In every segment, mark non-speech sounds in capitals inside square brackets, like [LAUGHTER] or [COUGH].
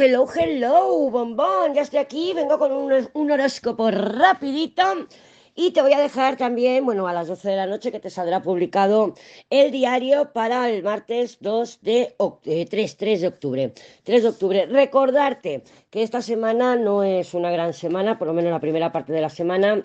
Hello, hello, bombón, ya estoy aquí, vengo con un, horóscopo rapidito y te voy a dejar también, bueno, a las 12 de la noche que te saldrá publicado el diario para el martes 2 de octubre, 3, 3 de octubre. 3 de octubre. Recordarte que esta semana no es una gran semana, por lo menos la primera parte de la semana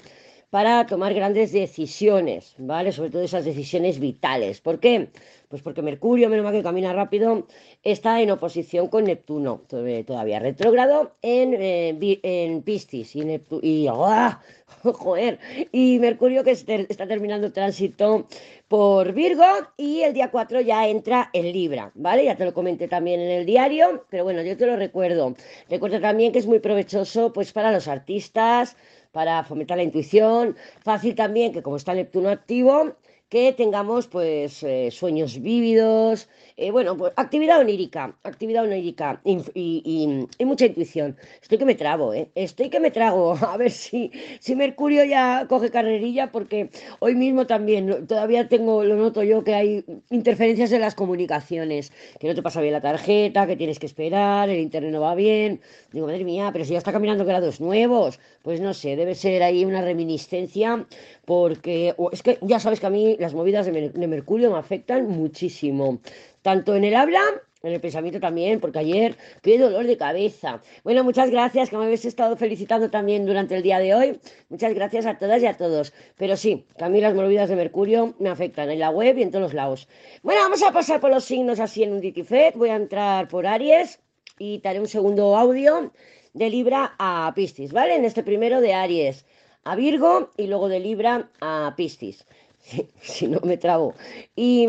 para tomar grandes decisiones, ¿vale? Sobre todo esas decisiones vitales. ¿Por qué? Pues porque Mercurio, menos mal que camina rápido, está en oposición con Neptuno, todavía retrógrado en, eh, en Piscis y, y, ¡ah! [LAUGHS] joder, y Mercurio que está terminando tránsito por Virgo y el día 4 ya entra en Libra, ¿vale? Ya te lo comenté también en el diario, pero bueno, yo te lo recuerdo. Recuerda también que es muy provechoso pues para los artistas, para fomentar la intuición. Fácil también que como está Neptuno activo, que tengamos pues eh, sueños vívidos, eh, bueno, pues actividad onírica, actividad onírica y, mucha intuición. Estoy que me trago, ¿eh? Estoy que me trago. [LAUGHS] A ver si, si Mercurio ya coge carrerilla, porque hoy mismo también todavía tengo, lo noto yo, que hay interferencias en las comunicaciones, que no te pasa bien la tarjeta, que tienes que esperar, el internet no va bien. Digo, madre mía, pero si ya está caminando grados nuevos, pues no sé, debe ser ahí una reminiscencia, porque es que ya sabes que a mí las movidas de Mercurio me afectan muchísimo tanto en el habla, en el pensamiento también, porque ayer qué dolor de cabeza. Bueno, muchas gracias, que me habéis estado felicitando también durante el día de hoy. Muchas gracias a todas y a todos. Pero sí, que a mí las movidas de Mercurio me afectan en la web y en todos los lados. Bueno, vamos a pasar por los signos así en un DigiFed. Voy a entrar por Aries y te haré un segundo audio de Libra a Piscis, ¿vale? En este primero de Aries a Virgo y luego de Libra a Piscis. [LAUGHS] si no me trago. Y,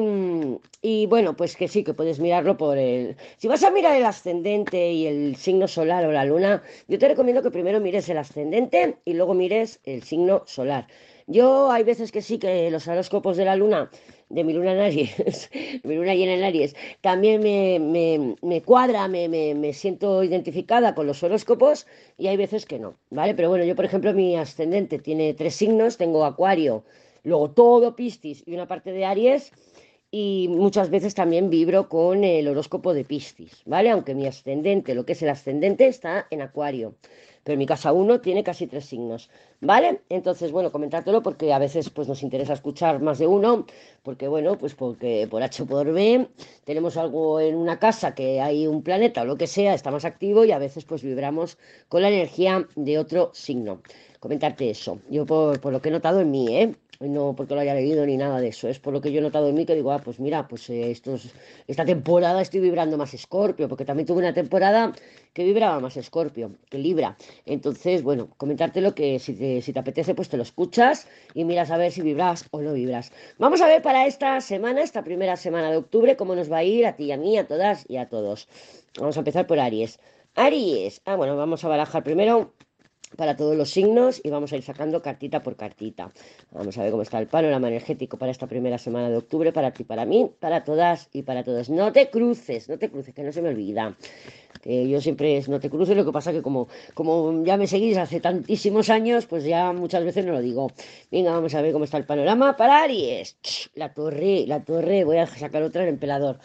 y, bueno, pues que sí, que puedes mirarlo por el... Si vas a mirar el ascendente y el signo solar o la luna, yo te recomiendo que primero mires el ascendente y luego mires el signo solar. Yo hay veces que sí, que los horóscopos de la luna, de mi luna en Aries, [LAUGHS] mi luna llena en Aries, también me, me, me cuadra, me, me, siento identificada con los horóscopos y hay veces que no, ¿vale? Pero bueno, yo por ejemplo mi ascendente tiene tres signos, tengo Acuario, luego todo Piscis y una parte de Aries, y muchas veces también vibro con el horóscopo de Piscis, ¿vale? Aunque mi ascendente, lo que es el ascendente, está en Acuario. Pero mi casa 1 tiene casi tres signos, ¿vale? Entonces, bueno, comentártelo porque a veces pues nos interesa escuchar más de uno, porque bueno, pues porque por H o por B tenemos algo en una casa que hay un planeta o lo que sea, está más activo y a veces pues vibramos con la energía de otro signo. Comentarte eso. Yo por, por lo que he notado en mí, ¿eh? No porque lo haya leído ni nada de eso, es por lo que yo he notado en mí que digo, ah, pues mira, pues eh, estos, esta temporada estoy vibrando más Escorpio, porque también tuve una temporada que vibraba más Escorpio, que Libra. Entonces, bueno, comentártelo que si te, si te apetece, pues te lo escuchas y miras a ver si vibras o no vibras. Vamos a ver para esta semana, esta primera semana de octubre, cómo nos va a ir a ti, a mí, a todas y a todos. Vamos a empezar por Aries. Aries, ah, bueno, vamos a barajar primero para todos los signos y vamos a ir sacando cartita por cartita. Vamos a ver cómo está el panorama energético para esta primera semana de octubre, para ti, para mí, para todas y para todos. No te cruces, no te cruces, que no se me olvida. Yo siempre es no te cruces, lo que pasa que como, como ya me seguís hace tantísimos años, pues ya muchas veces no lo digo. Venga, vamos a ver cómo está el panorama para Aries. La torre, la torre, voy a sacar otra el emperador.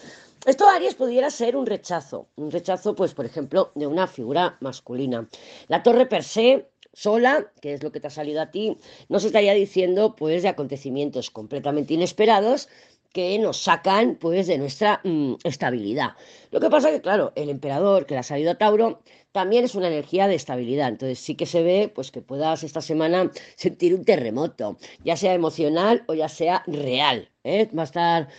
Esto Aries pudiera ser un rechazo, un rechazo, pues, por ejemplo, de una figura masculina. La torre per se, sola, que es lo que te ha salido a ti, no se estaría diciendo, pues, de acontecimientos completamente inesperados que nos sacan, pues, de nuestra mm, estabilidad. Lo que pasa que, claro, el emperador que le ha salido a Tauro también es una energía de estabilidad. Entonces sí que se ve, pues, que puedas esta semana sentir un terremoto, ya sea emocional o ya sea real. ¿eh? Va a estar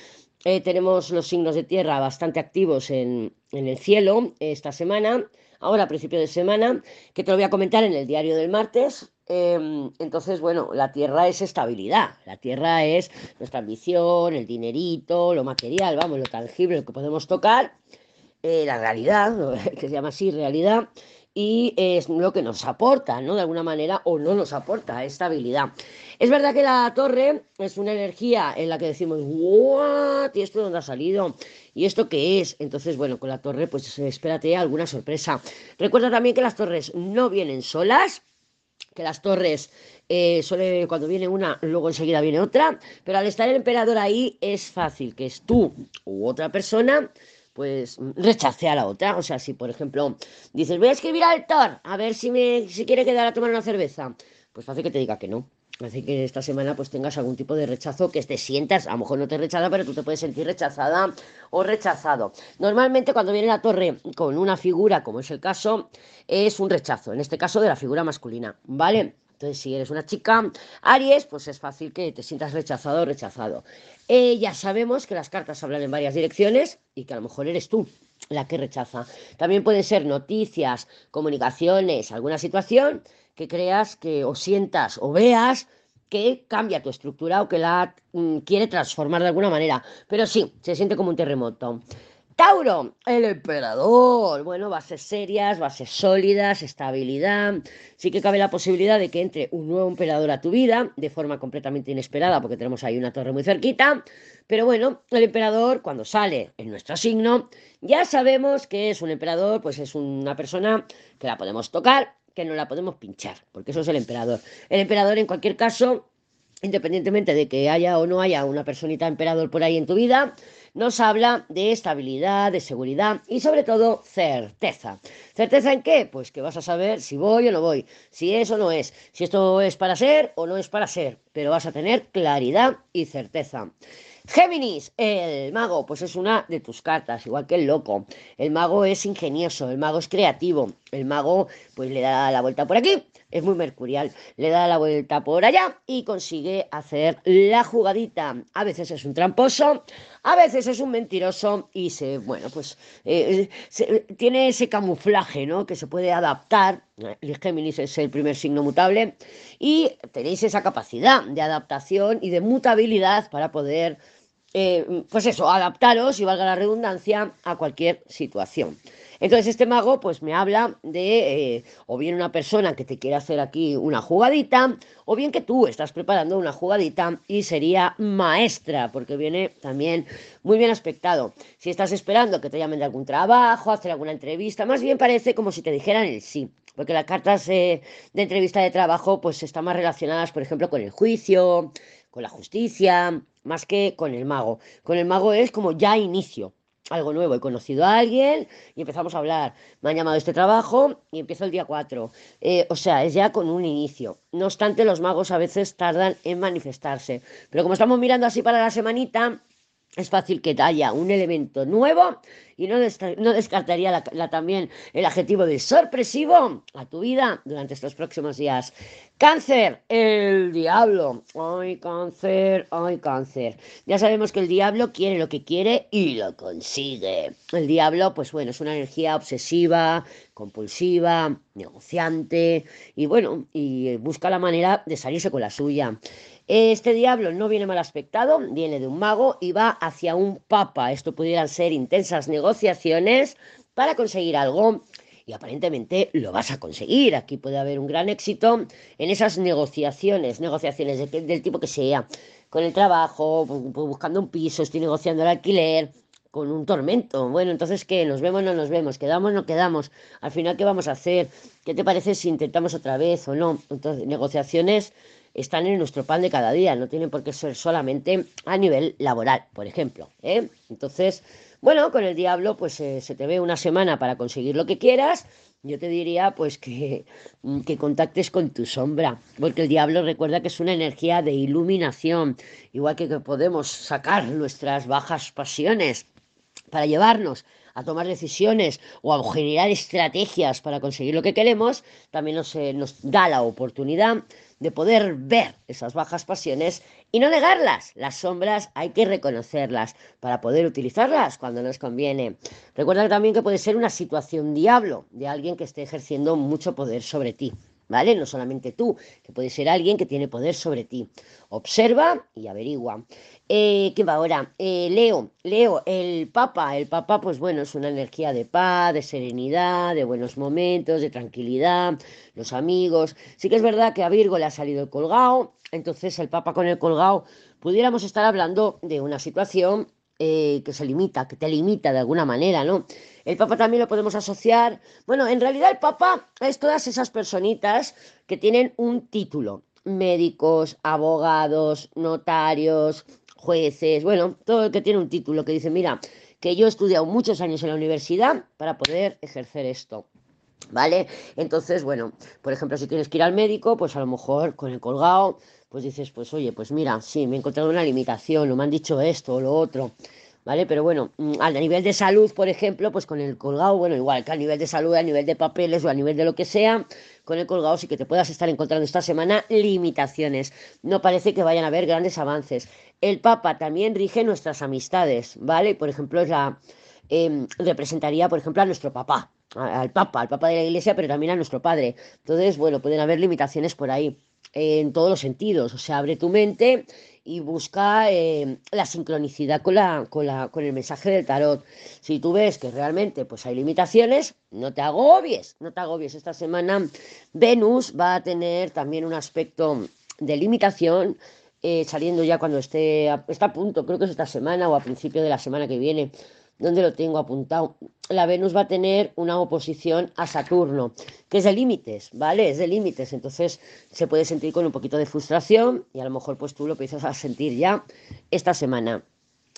eh, tenemos los signos de tierra bastante activos en, el cielo esta semana, ahora a principio de semana, que te lo voy a comentar en el diario del martes. Em, entonces, bueno, la tierra es estabilidad, la tierra es nuestra ambición, el dinerito, lo material, vamos, lo tangible, lo que podemos tocar, eh, la realidad, [LAUGHS] que se llama así, realidad, y es lo que nos aporta, ¿no? De alguna manera, o no nos aporta estabilidad. Es verdad que la torre es una energía en la que decimos, ¿what? ¿Y esto dónde ha salido? ¿Y esto qué es? Entonces, bueno, con la torre, pues espérate alguna sorpresa. Recuerda también que las torres no vienen solas, que las torres eh, suele, cuando viene una, luego enseguida viene otra, pero al estar el emperador ahí es fácil que es tú u otra persona pues rechace a la otra. O sea, si por ejemplo dices, voy a escribir al Thor, a ver si me si quiere quedar a tomar una cerveza, pues fácil que te diga que no. Así que esta semana pues tengas algún tipo de rechazo que te sientas, a lo mejor no te rechaza, pero tú te puedes sentir rechazada o rechazado. Normalmente cuando viene la torre con una figura, como es el caso, es un rechazo, en este caso de la figura masculina, ¿vale? Entonces, si eres una chica Aries, pues es fácil que te sientas rechazado o rechazado. Eh, ya sabemos que las cartas hablan en varias direcciones y que a lo mejor eres tú la que rechaza. También pueden ser noticias, comunicaciones, alguna situación que creas que o sientas o veas que cambia tu estructura o que la mm, quiere transformar de alguna manera. Pero sí, se siente como un terremoto. Tauro, el emperador. Bueno, bases serias, bases sólidas, estabilidad. Sí que cabe la posibilidad de que entre un nuevo emperador a tu vida de forma completamente inesperada, porque tenemos ahí una torre muy cerquita. Pero bueno, el emperador, cuando sale en nuestro signo, ya sabemos que es un emperador, pues es una persona que la podemos tocar, que no la podemos pinchar, porque eso es el emperador. El emperador, en cualquier caso, independientemente de que haya o no haya una personita emperador por ahí en tu vida, nos habla de estabilidad, de seguridad y sobre todo certeza. ¿Certeza en qué? Pues que vas a saber si voy o no voy, si es o no es, si esto es para ser o no es para ser, pero vas a tener claridad y certeza. Géminis, el mago, pues es una de tus cartas, igual que el loco. El mago es ingenioso, el mago es creativo, el mago pues le da la vuelta por aquí, es muy mercurial, le da la vuelta por allá y consigue hacer la jugadita. A veces es un tramposo, a veces es un mentiroso y se, bueno, pues eh, tiene ese camuflaje, ¿no? Que se puede adaptar. El Géminis es el primer signo mutable y tenéis esa capacidad de adaptación y de mutabilidad para poder eh, pues eso, adaptaros, y valga la redundancia, a cualquier situación. Entonces este mago pues me habla de eh, o bien una persona que te quiere hacer aquí una jugadita, o bien que tú estás preparando una jugadita y sería maestra, porque viene también muy bien aspectado. Si estás esperando que te llamen de algún trabajo, hacer alguna entrevista, más bien parece como si te dijeran el sí porque las cartas eh, de entrevista de trabajo pues están más relacionadas, por ejemplo, con el juicio, con la justicia, más que con el mago. Con el mago es como ya inicio, algo nuevo. He conocido a alguien y empezamos a hablar. Me han llamado este trabajo y empiezo el día 4. Eh, o sea, es ya con un inicio. No obstante, los magos a veces tardan en manifestarse. Pero como estamos mirando así para la semanita, es fácil que haya un elemento nuevo y no, no descartaría la, también el adjetivo de sorpresivo a tu vida durante estos próximos días. Cáncer, el diablo. Ay, cáncer, ay, cáncer. Ya sabemos que el diablo quiere lo que quiere y lo consigue. El diablo, pues bueno, es una energía obsesiva, compulsiva, negociante y bueno, y busca la manera de salirse con la suya. Este diablo no viene mal aspectado, viene de un mago y va hacia un papa. Esto pudieran ser intensas negociaciones para conseguir algo y aparentemente lo vas a conseguir. Aquí puede haber un gran éxito en esas negociaciones, negociaciones del tipo que sea, con el trabajo, buscando un piso, estoy negociando el alquiler, con un tormento. Bueno, entonces, ¿qué? ¿Nos vemos o no nos vemos? ¿Quedamos o no quedamos? Al final, ¿qué vamos a hacer? ¿Qué te parece si intentamos otra vez o no? Entonces, negociaciones están en nuestro pan de cada día, no tienen por qué ser solamente a nivel laboral, por ejemplo. ¿eh? Entonces, bueno, con el diablo, pues eh, se te ve una semana para conseguir lo que quieras. Yo te diría, pues, que, mm, que contactes con tu sombra, porque el diablo recuerda que es una energía de iluminación, igual que, que podemos sacar nuestras bajas pasiones para llevarnos a tomar decisiones o a generar estrategias para conseguir lo que queremos, también nos, eh, nos da la oportunidad de poder ver esas bajas pasiones y no negarlas. Las sombras hay que reconocerlas para poder utilizarlas cuando nos conviene. Recuerda también que puede ser una situación diablo de alguien que esté ejerciendo mucho poder sobre ti. ¿Vale? No solamente tú, que puede ser alguien que tiene poder sobre ti. Observa y averigua. Eh, ¿Qué va ahora? Eh, Leo, Leo, el Papa. El Papa, pues bueno, es una energía de paz, de serenidad, de buenos momentos, de tranquilidad, los amigos. Sí que es verdad que a Virgo le ha salido el colgado, entonces el Papa con el colgado pudiéramos estar hablando de una situación eh, que se limita, que te limita de alguna manera, ¿no? El Papa también lo podemos asociar. Bueno, en realidad el Papa es todas esas personitas que tienen un título. Médicos, abogados, notarios, jueces, bueno, todo el que tiene un título que dice, mira, que yo he estudiado muchos años en la universidad para poder ejercer esto. ¿Vale? Entonces, bueno, por ejemplo, si tienes que ir al médico, pues a lo mejor con el colgado, pues dices, pues oye, pues mira, sí, me he encontrado una limitación, o me han dicho esto o lo otro. ¿vale? Pero bueno, mm, a nivel de salud, por ejemplo, pues con el colgado, bueno, igual que a nivel de salud, a nivel de papeles o a nivel de lo que sea, con el colgado sí que te puedas estar encontrando esta semana limitaciones. No parece que vayan a haber grandes avances. El Papa también rige nuestras amistades, ¿vale? Por ejemplo, la em, representaría, por ejemplo, a nuestro papá, al Papa, al Papa de la Iglesia, pero también a nuestro padre. Entonces, bueno, pueden haber limitaciones por ahí en todos los sentidos. O sea, abre tu mente y busca eh, la sincronicidad con, la, con, la, con el mensaje del tarot. Si tú ves que realmente pues, hay limitaciones, no te agobies, no te agobies. Esta semana Venus va a tener también un aspecto de limitación. Eh, saliendo ya cuando esté está a punto, creo que es esta semana o a principio de la semana que viene, donde lo tengo apuntado. La Venus va a tener una oposición a Saturno, que es de límites, ¿vale? Es de límites, entonces se puede sentir con un poquito de frustración y a lo mejor pues tú lo empiezas a sentir ya esta semana.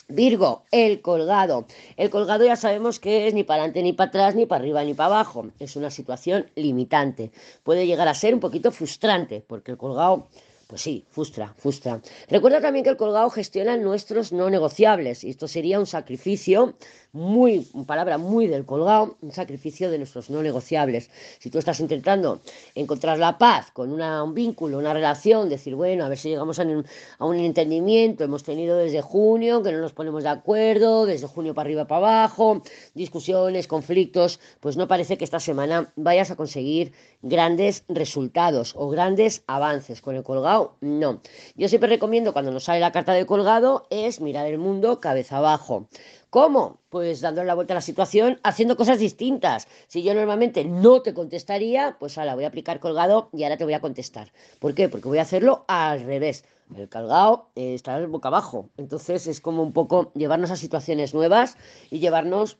Virgo, el colgado. El colgado ya sabemos que es ni para adelante ni para atrás, ni para arriba ni para abajo. Es una situación limitante. Puede llegar a ser un poquito frustrante, porque el colgado pues sí, frustra, frustra. Recuerda también que el colgado gestiona nuestros no negociables y esto sería un sacrificio muy, palabra muy del colgado, un sacrificio de nuestros no negociables. Si tú estás intentando encontrar la paz con un vínculo, una relación, decir, bueno, a ver si llegamos a un, a un entendimiento, hemos tenido desde junio que no nos ponemos de acuerdo, desde junio para arriba para abajo, discusiones, conflictos, pues no parece que esta semana vayas a conseguir grandes resultados o grandes avances con el colgado, no. Yo siempre recomiendo cuando nos sale la carta de colgado es mirar el mundo cabeza abajo. ¿Cómo? Pues dándole la vuelta a la situación, haciendo cosas distintas. Si yo normalmente no te contestaría, pues ahora voy a aplicar colgado y ahora te voy a contestar. ¿Por qué? Porque voy a hacerlo al revés. El colgado eh, está boca abajo. Entonces es como un poco llevarnos a situaciones nuevas y llevarnos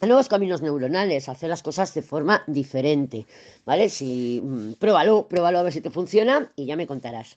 a nuevos caminos neuronales, hacer las cosas de forma diferente. ¿Vale? Si mm, pruébalo, pruébalo a ver si te funciona y ya me contarás.